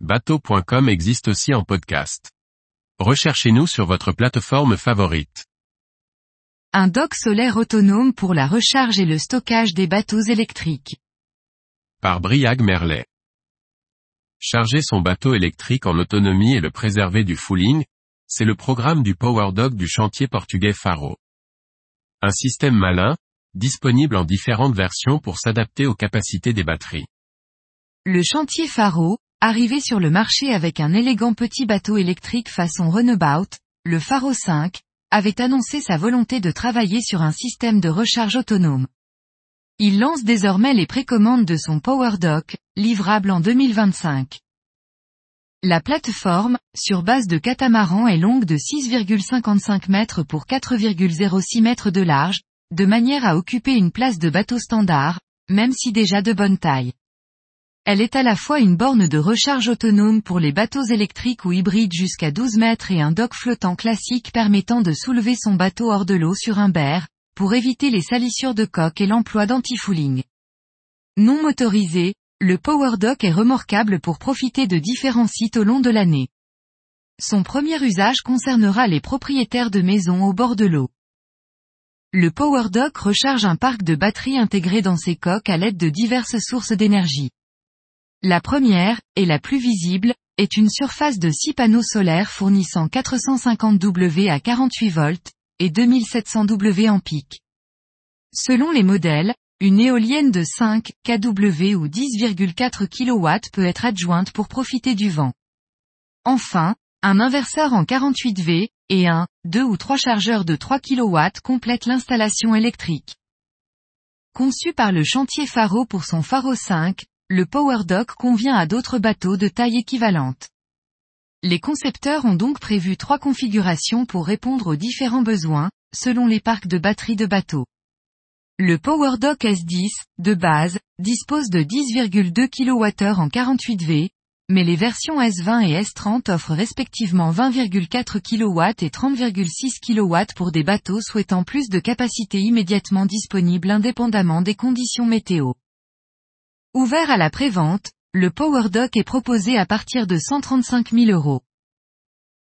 bateau.com existe aussi en podcast. Recherchez-nous sur votre plateforme favorite. Un dock solaire autonome pour la recharge et le stockage des bateaux électriques. Par Briag Merlet. Charger son bateau électrique en autonomie et le préserver du fouling, c'est le programme du Power Dock du chantier portugais Faro. Un système malin, disponible en différentes versions pour s'adapter aux capacités des batteries. Le chantier Faro, arrivé sur le marché avec un élégant petit bateau électrique façon Runabout, le Faro 5, avait annoncé sa volonté de travailler sur un système de recharge autonome. Il lance désormais les précommandes de son Power Dock, livrable en 2025. La plateforme, sur base de catamaran est longue de 6,55 mètres pour 4,06 mètres de large, de manière à occuper une place de bateau standard, même si déjà de bonne taille. Elle est à la fois une borne de recharge autonome pour les bateaux électriques ou hybrides jusqu'à 12 mètres et un dock flottant classique permettant de soulever son bateau hors de l'eau sur un berre, pour éviter les salissures de coque et l'emploi d'anti-fouling. Non motorisé, le Power Dock est remorquable pour profiter de différents sites au long de l'année. Son premier usage concernera les propriétaires de maisons au bord de l'eau. Le Power Dock recharge un parc de batteries intégrées dans ses coques à l'aide de diverses sources d'énergie. La première, et la plus visible, est une surface de 6 panneaux solaires fournissant 450 W à 48 volts, et 2700 W en pic. Selon les modèles, une éolienne de 5 kW ou 10,4 kW peut être adjointe pour profiter du vent. Enfin, un inverseur en 48 V, et un, deux ou trois chargeurs de 3 kW complètent l'installation électrique. Conçu par le chantier Faro pour son Faro 5, le Power Dock convient à d'autres bateaux de taille équivalente. Les concepteurs ont donc prévu trois configurations pour répondre aux différents besoins, selon les parcs de batteries de bateaux. Le Power Dock S10, de base, dispose de 10,2 kWh en 48 V, mais les versions S20 et S30 offrent respectivement 20,4 kW et 30,6 kW pour des bateaux souhaitant plus de capacité immédiatement disponible indépendamment des conditions météo. Ouvert à la prévente, le Power Dock est proposé à partir de 135 000 euros.